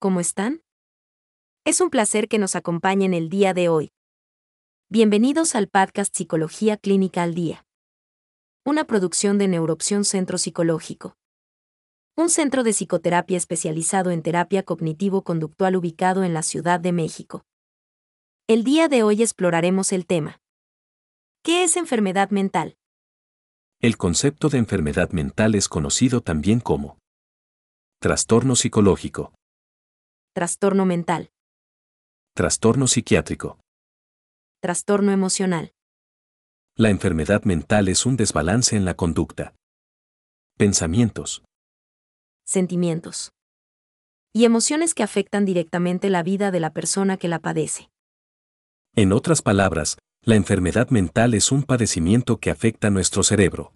¿cómo están? Es un placer que nos acompañen el día de hoy. Bienvenidos al podcast Psicología Clínica al Día. Una producción de Neuroopción Centro Psicológico. Un centro de psicoterapia especializado en terapia cognitivo-conductual ubicado en la Ciudad de México. El día de hoy exploraremos el tema. ¿Qué es enfermedad mental? El concepto de enfermedad mental es conocido también como trastorno psicológico, Trastorno mental. trastorno psiquiátrico. Trastorno emocional. La enfermedad mental es un desbalance en la conducta, pensamientos, Sentimientos. Y emociones que afectan directamente la vida de la persona que la padece. En otras palabras, la enfermedad mental es un padecimiento que afecta nuestro cerebro.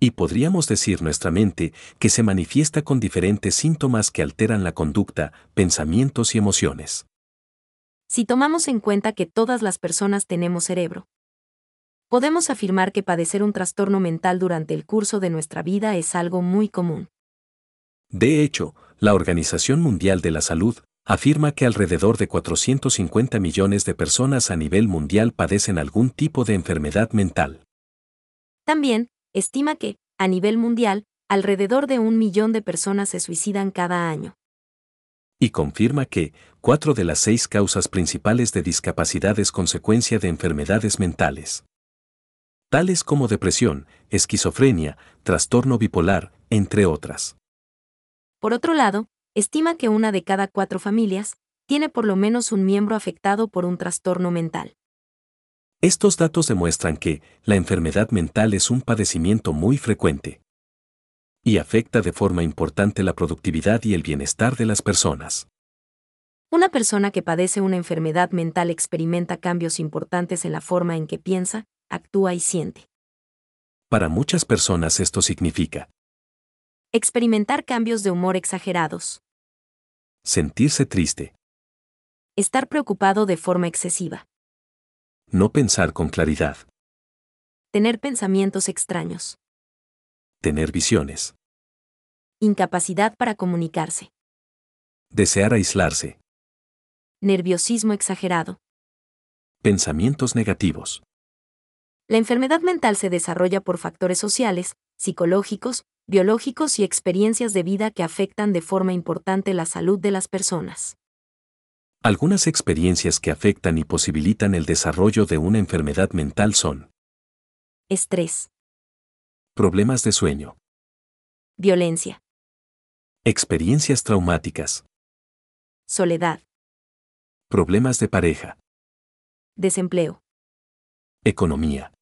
Y podríamos decir nuestra mente que se manifiesta con diferentes síntomas que alteran la conducta, pensamientos y emociones. Si tomamos en cuenta que todas las personas tenemos cerebro, podemos afirmar que padecer un trastorno mental durante el curso de nuestra vida es algo muy común. De hecho, la Organización Mundial de la Salud afirma que alrededor de 450 millones de personas a nivel mundial padecen algún tipo de enfermedad mental. También, estima que, a nivel mundial, alrededor de un millón de personas se suicidan cada año. y confirma que cuatro de las seis causas principales de discapacidad es consecuencia de enfermedades mentales. Tales como depresión, esquizofrenia, trastorno bipolar, entre otras. Por otro lado, estima que una de cada cuatro familias tiene por lo menos un miembro afectado por un trastorno mental. Estos datos demuestran que la enfermedad mental es un padecimiento muy frecuente y afecta de forma importante la productividad y el bienestar de las personas. Una persona que padece una enfermedad mental experimenta cambios importantes en la forma en que piensa, actúa y siente. Para muchas personas esto significa Experimentar cambios de humor exagerados. sentirse triste, Estar preocupado de forma excesiva. No pensar con claridad, Tener pensamientos extraños. tener visiones, Incapacidad para comunicarse. desear aislarse, Nerviosismo exagerado. pensamientos negativos. La enfermedad mental se desarrolla por factores sociales, psicológicos, biológicos y experiencias de vida que afectan de forma importante la salud de las personas. Algunas experiencias que afectan y posibilitan el desarrollo de una enfermedad mental son Estrés, problemas de sueño, violencia, experiencias traumáticas, soledad, problemas de pareja, desempleo. economía.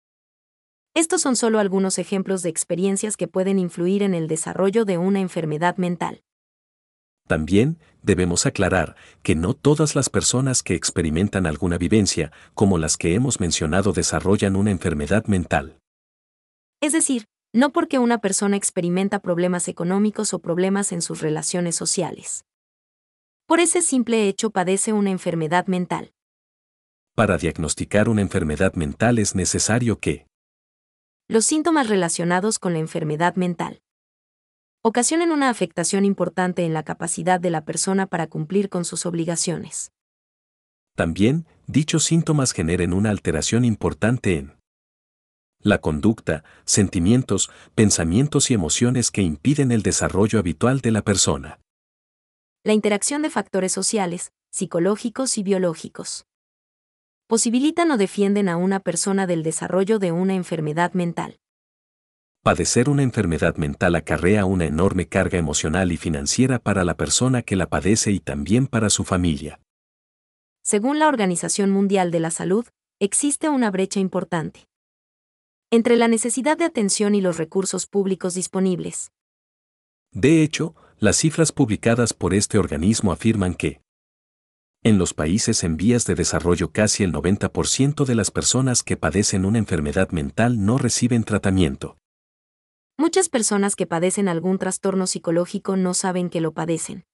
Estos son solo algunos ejemplos de experiencias que pueden influir en el desarrollo de una enfermedad mental. También debemos aclarar que no todas las personas que experimentan alguna vivencia, como las que hemos mencionado, desarrollan una enfermedad mental. Es decir, no porque una persona experimenta problemas económicos o problemas en sus relaciones sociales. Por ese simple hecho padece una enfermedad mental. Para diagnosticar una enfermedad mental es necesario que Los síntomas relacionados con la enfermedad mental ocasionen una afectación importante en la capacidad de la persona para cumplir con sus obligaciones. también dichos síntomas generen una alteración importante en la conducta, sentimientos, pensamientos y emociones que impiden el desarrollo habitual de la persona. La interacción de factores sociales, psicológicos y biológicos posibilitan o defienden a una persona del desarrollo de una enfermedad mental. Padecer una enfermedad mental acarrea una enorme carga emocional y financiera para la persona que la padece y también para su familia. Según la Organización Mundial de la Salud, existe una brecha importante entre la necesidad de atención y los recursos públicos disponibles. De hecho, las cifras publicadas por este organismo afirman que en los países en vías de desarrollo casi el 90% de las personas que padecen una enfermedad mental no reciben tratamiento. Muchas personas que padecen algún trastorno psicológico no saben que lo padecen.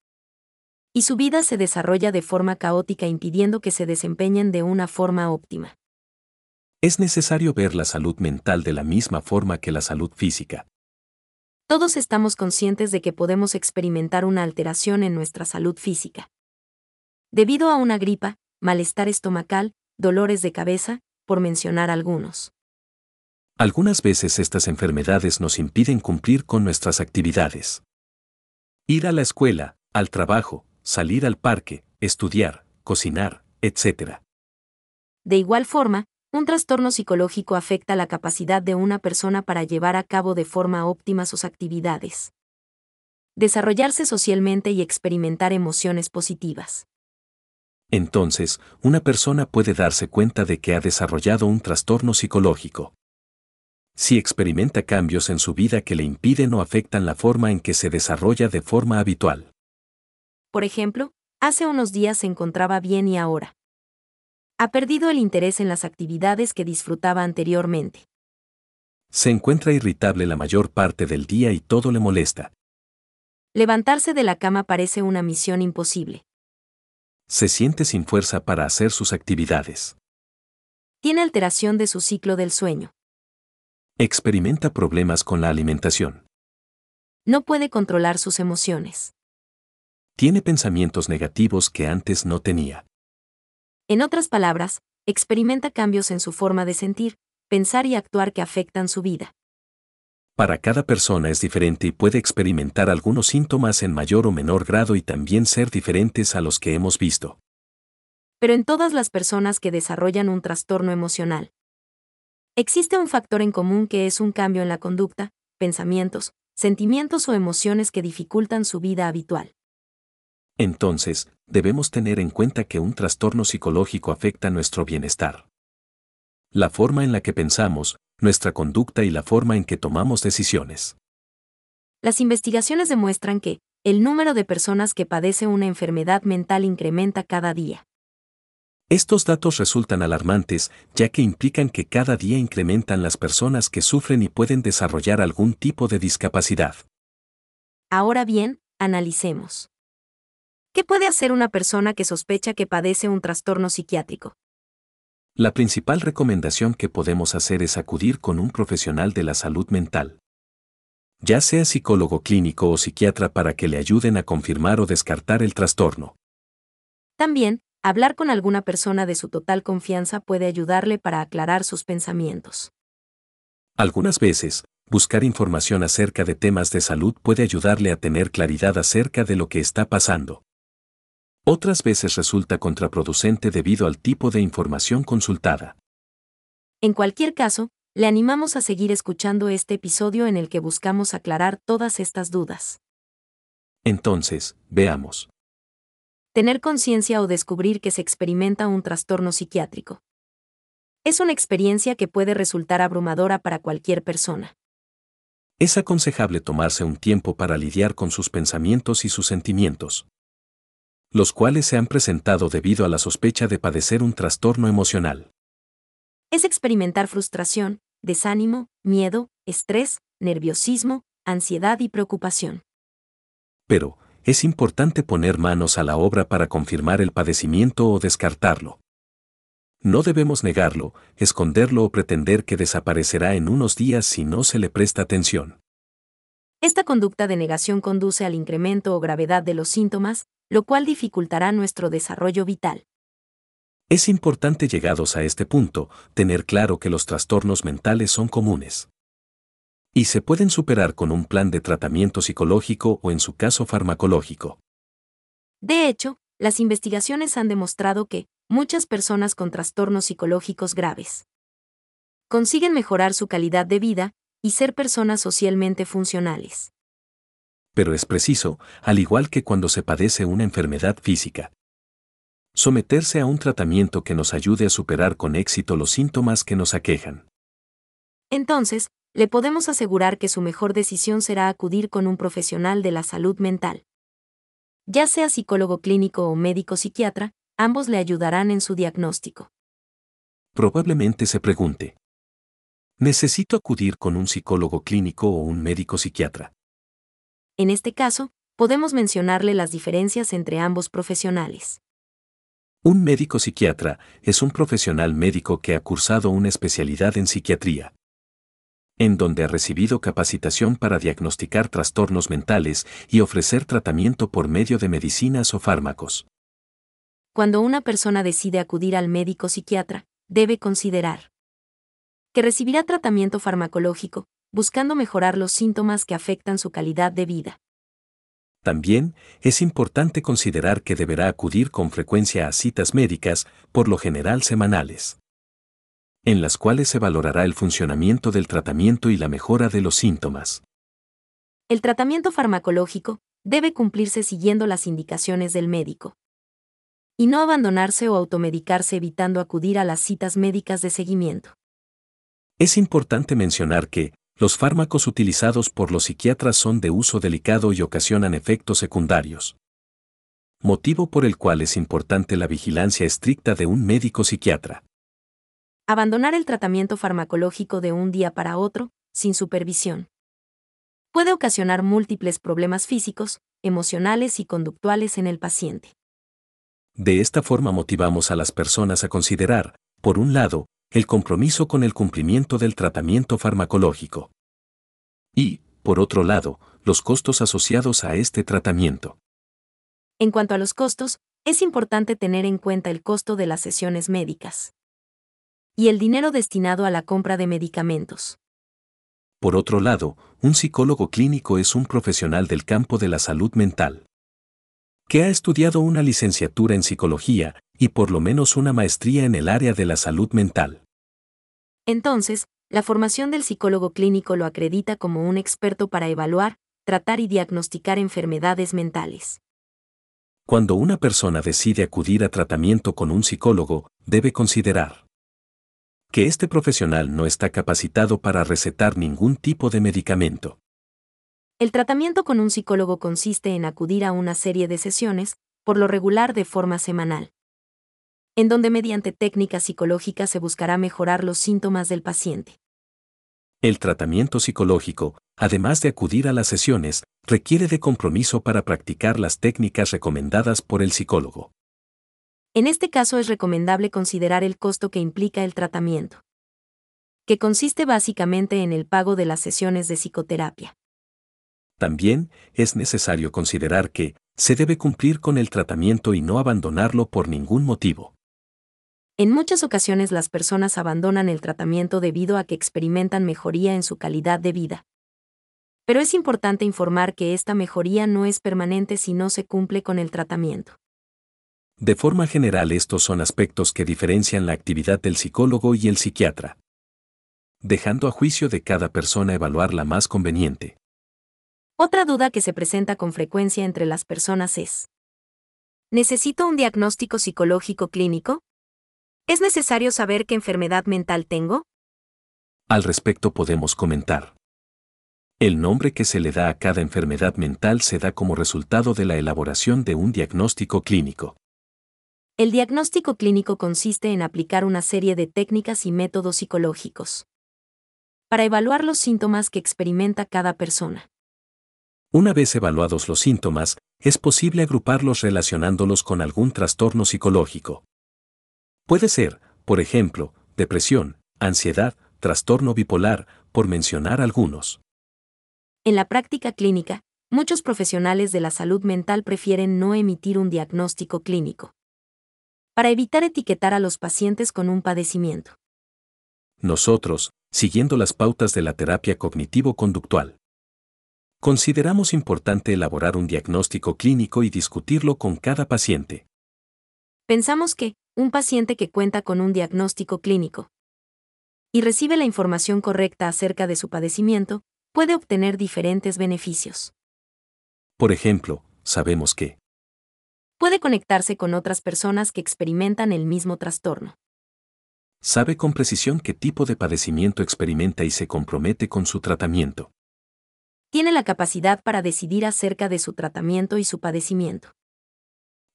Y su vida se desarrolla de forma caótica impidiendo que se desempeñen de una forma óptima. Es necesario ver la salud mental de la misma forma que la salud física. Todos estamos conscientes de que podemos experimentar una alteración en nuestra salud física. Debido a una gripa, malestar estomacal, dolores de cabeza, por mencionar algunos. Algunas veces estas enfermedades nos impiden cumplir con nuestras actividades. Ir a la escuela, al trabajo, salir al parque, estudiar, cocinar, etc. De igual forma, un trastorno psicológico afecta la capacidad de una persona para llevar a cabo de forma óptima sus actividades. Desarrollarse socialmente y experimentar emociones positivas. Entonces, una persona puede darse cuenta de que ha desarrollado un trastorno psicológico. Si experimenta cambios en su vida que le impiden o afectan la forma en que se desarrolla de forma habitual. Por ejemplo, hace unos días se encontraba bien y ahora ha perdido el interés en las actividades que disfrutaba anteriormente. Se encuentra irritable la mayor parte del día y todo le molesta. Levantarse de la cama parece una misión imposible. Se siente sin fuerza para hacer sus actividades. Tiene alteración de su ciclo del sueño. Experimenta problemas con la alimentación. No puede controlar sus emociones. Tiene pensamientos negativos que antes no tenía. En otras palabras, experimenta cambios en su forma de sentir, pensar y actuar que afectan su vida. Para cada persona es diferente y puede experimentar algunos síntomas en mayor o menor grado y también ser diferentes a los que hemos visto. Pero en todas las personas que desarrollan un trastorno emocional, existe un factor en común que es un cambio en la conducta, pensamientos, sentimientos o emociones que dificultan su vida habitual. Entonces, debemos tener en cuenta que un trastorno psicológico afecta nuestro bienestar. La forma en la que pensamos, nuestra conducta y la forma en que tomamos decisiones. Las investigaciones demuestran que, el número de personas que padece una enfermedad mental incrementa cada día. Estos datos resultan alarmantes, ya que implican que cada día incrementan las personas que sufren y pueden desarrollar algún tipo de discapacidad. Ahora bien, analicemos. ¿Qué puede hacer una persona que sospecha que padece un trastorno psiquiátrico? La principal recomendación que podemos hacer es acudir con un profesional de la salud mental. Ya sea psicólogo clínico o psiquiatra para que le ayuden a confirmar o descartar el trastorno. También, hablar con alguna persona de su total confianza puede ayudarle para aclarar sus pensamientos. Algunas veces, buscar información acerca de temas de salud puede ayudarle a tener claridad acerca de lo que está pasando. Otras veces resulta contraproducente debido al tipo de información consultada. En cualquier caso, le animamos a seguir escuchando este episodio en el que buscamos aclarar todas estas dudas. Entonces, veamos. Tener conciencia o descubrir que se experimenta un trastorno psiquiátrico. Es una experiencia que puede resultar abrumadora para cualquier persona. Es aconsejable tomarse un tiempo para lidiar con sus pensamientos y sus sentimientos los cuales se han presentado debido a la sospecha de padecer un trastorno emocional. Es experimentar frustración, desánimo, miedo, estrés, nerviosismo, ansiedad y preocupación. Pero, es importante poner manos a la obra para confirmar el padecimiento o descartarlo. No debemos negarlo, esconderlo o pretender que desaparecerá en unos días si no se le presta atención. Esta conducta de negación conduce al incremento o gravedad de los síntomas, lo cual dificultará nuestro desarrollo vital. Es importante llegados a este punto, tener claro que los trastornos mentales son comunes. Y se pueden superar con un plan de tratamiento psicológico o en su caso farmacológico. De hecho, las investigaciones han demostrado que muchas personas con trastornos psicológicos graves consiguen mejorar su calidad de vida y ser personas socialmente funcionales pero es preciso, al igual que cuando se padece una enfermedad física, someterse a un tratamiento que nos ayude a superar con éxito los síntomas que nos aquejan. Entonces, le podemos asegurar que su mejor decisión será acudir con un profesional de la salud mental. Ya sea psicólogo clínico o médico psiquiatra, ambos le ayudarán en su diagnóstico. Probablemente se pregunte, ¿necesito acudir con un psicólogo clínico o un médico psiquiatra? En este caso, podemos mencionarle las diferencias entre ambos profesionales. Un médico psiquiatra es un profesional médico que ha cursado una especialidad en psiquiatría. En donde ha recibido capacitación para diagnosticar trastornos mentales y ofrecer tratamiento por medio de medicinas o fármacos. Cuando una persona decide acudir al médico psiquiatra, debe considerar que recibirá tratamiento farmacológico, buscando mejorar los síntomas que afectan su calidad de vida. También es importante considerar que deberá acudir con frecuencia a citas médicas, por lo general semanales, en las cuales se valorará el funcionamiento del tratamiento y la mejora de los síntomas. El tratamiento farmacológico debe cumplirse siguiendo las indicaciones del médico y no abandonarse o automedicarse evitando acudir a las citas médicas de seguimiento. Es importante mencionar que, los fármacos utilizados por los psiquiatras son de uso delicado y ocasionan efectos secundarios. Motivo por el cual es importante la vigilancia estricta de un médico psiquiatra. Abandonar el tratamiento farmacológico de un día para otro, sin supervisión. Puede ocasionar múltiples problemas físicos, emocionales y conductuales en el paciente. De esta forma motivamos a las personas a considerar, por un lado, el compromiso con el cumplimiento del tratamiento farmacológico. Y, por otro lado, los costos asociados a este tratamiento. En cuanto a los costos, es importante tener en cuenta el costo de las sesiones médicas y el dinero destinado a la compra de medicamentos. Por otro lado, un psicólogo clínico es un profesional del campo de la salud mental que ha estudiado una licenciatura en psicología y por lo menos una maestría en el área de la salud mental. Entonces, la formación del psicólogo clínico lo acredita como un experto para evaluar, tratar y diagnosticar enfermedades mentales. Cuando una persona decide acudir a tratamiento con un psicólogo, debe considerar que este profesional no está capacitado para recetar ningún tipo de medicamento. El tratamiento con un psicólogo consiste en acudir a una serie de sesiones, por lo regular de forma semanal en donde mediante técnicas psicológicas se buscará mejorar los síntomas del paciente. El tratamiento psicológico, además de acudir a las sesiones, requiere de compromiso para practicar las técnicas recomendadas por el psicólogo. En este caso es recomendable considerar el costo que implica el tratamiento, que consiste básicamente en el pago de las sesiones de psicoterapia. También es necesario considerar que se debe cumplir con el tratamiento y no abandonarlo por ningún motivo. En muchas ocasiones las personas abandonan el tratamiento debido a que experimentan mejoría en su calidad de vida. Pero es importante informar que esta mejoría no es permanente si no se cumple con el tratamiento. De forma general estos son aspectos que diferencian la actividad del psicólogo y el psiquiatra, dejando a juicio de cada persona evaluar la más conveniente. Otra duda que se presenta con frecuencia entre las personas es, ¿necesito un diagnóstico psicológico clínico? ¿Es necesario saber qué enfermedad mental tengo? Al respecto podemos comentar. El nombre que se le da a cada enfermedad mental se da como resultado de la elaboración de un diagnóstico clínico. El diagnóstico clínico consiste en aplicar una serie de técnicas y métodos psicológicos para evaluar los síntomas que experimenta cada persona. Una vez evaluados los síntomas, es posible agruparlos relacionándolos con algún trastorno psicológico. Puede ser, por ejemplo, depresión, ansiedad, trastorno bipolar, por mencionar algunos. En la práctica clínica, muchos profesionales de la salud mental prefieren no emitir un diagnóstico clínico para evitar etiquetar a los pacientes con un padecimiento. Nosotros, siguiendo las pautas de la terapia cognitivo-conductual, consideramos importante elaborar un diagnóstico clínico y discutirlo con cada paciente. Pensamos que, un paciente que cuenta con un diagnóstico clínico y recibe la información correcta acerca de su padecimiento, puede obtener diferentes beneficios. Por ejemplo, sabemos que puede conectarse con otras personas que experimentan el mismo trastorno. Sabe con precisión qué tipo de padecimiento experimenta y se compromete con su tratamiento. Tiene la capacidad para decidir acerca de su tratamiento y su padecimiento.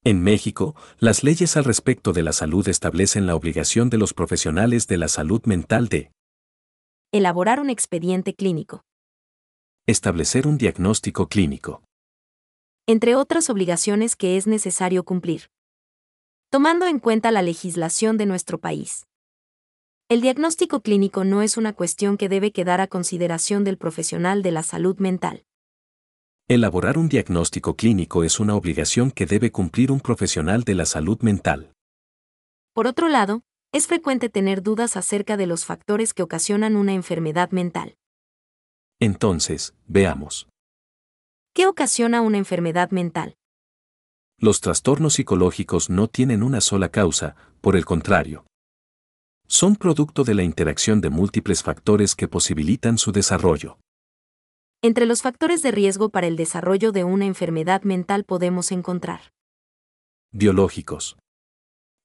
En México, las leyes al respecto de la salud establecen la obligación de los profesionales de la salud mental de elaborar un expediente clínico, establecer un diagnóstico clínico, entre otras obligaciones que es necesario cumplir, tomando en cuenta la legislación de nuestro país. El diagnóstico clínico no es una cuestión que debe quedar a consideración del profesional de la salud mental. Elaborar un diagnóstico clínico es una obligación que debe cumplir un profesional de la salud mental. Por otro lado, es frecuente tener dudas acerca de los factores que ocasionan una enfermedad mental. Entonces, veamos. ¿Qué ocasiona una enfermedad mental? Los trastornos psicológicos no tienen una sola causa, por el contrario. Son producto de la interacción de múltiples factores que posibilitan su desarrollo. Entre los factores de riesgo para el desarrollo de una enfermedad mental podemos encontrar biológicos.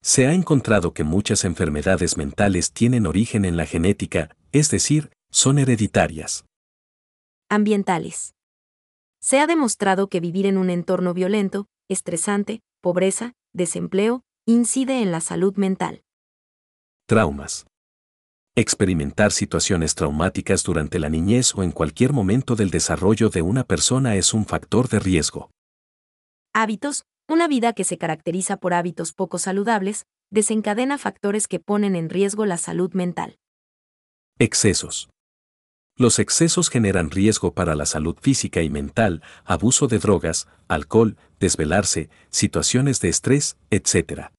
Se ha encontrado que muchas enfermedades mentales tienen origen en la genética, es decir, son hereditarias. Ambientales. Se ha demostrado que vivir en un entorno violento, estresante, pobreza, desempleo, incide en la salud mental. Traumas. Experimentar situaciones traumáticas durante la niñez o en cualquier momento del desarrollo de una persona es un factor de riesgo. Hábitos. Una vida que se caracteriza por hábitos poco saludables, desencadena factores que ponen en riesgo la salud mental. Excesos. Los excesos generan riesgo para la salud física y mental, abuso de drogas, alcohol, desvelarse, situaciones de estrés, etc.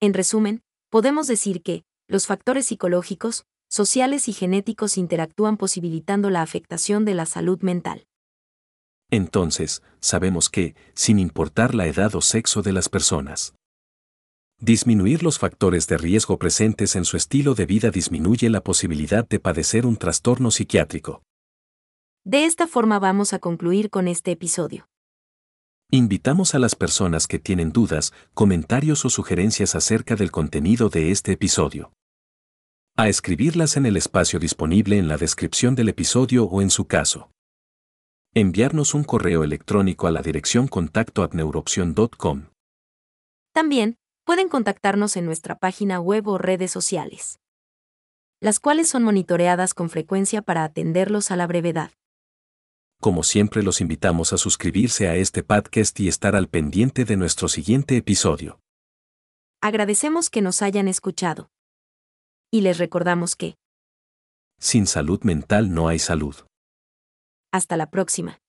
En resumen, podemos decir que, los factores psicológicos, sociales y genéticos interactúan posibilitando la afectación de la salud mental. Entonces, sabemos que, sin importar la edad o sexo de las personas, disminuir los factores de riesgo presentes en su estilo de vida disminuye la posibilidad de padecer un trastorno psiquiátrico. De esta forma vamos a concluir con este episodio. Invitamos a las personas que tienen dudas, comentarios o sugerencias acerca del contenido de este episodio a escribirlas en el espacio disponible en la descripción del episodio o en su caso. Enviarnos un correo electrónico a la dirección contacto También pueden contactarnos en nuestra página web o redes sociales, las cuales son monitoreadas con frecuencia para atenderlos a la brevedad. Como siempre los invitamos a suscribirse a este podcast y estar al pendiente de nuestro siguiente episodio. Agradecemos que nos hayan escuchado. Y les recordamos que sin salud mental no hay salud. Hasta la próxima.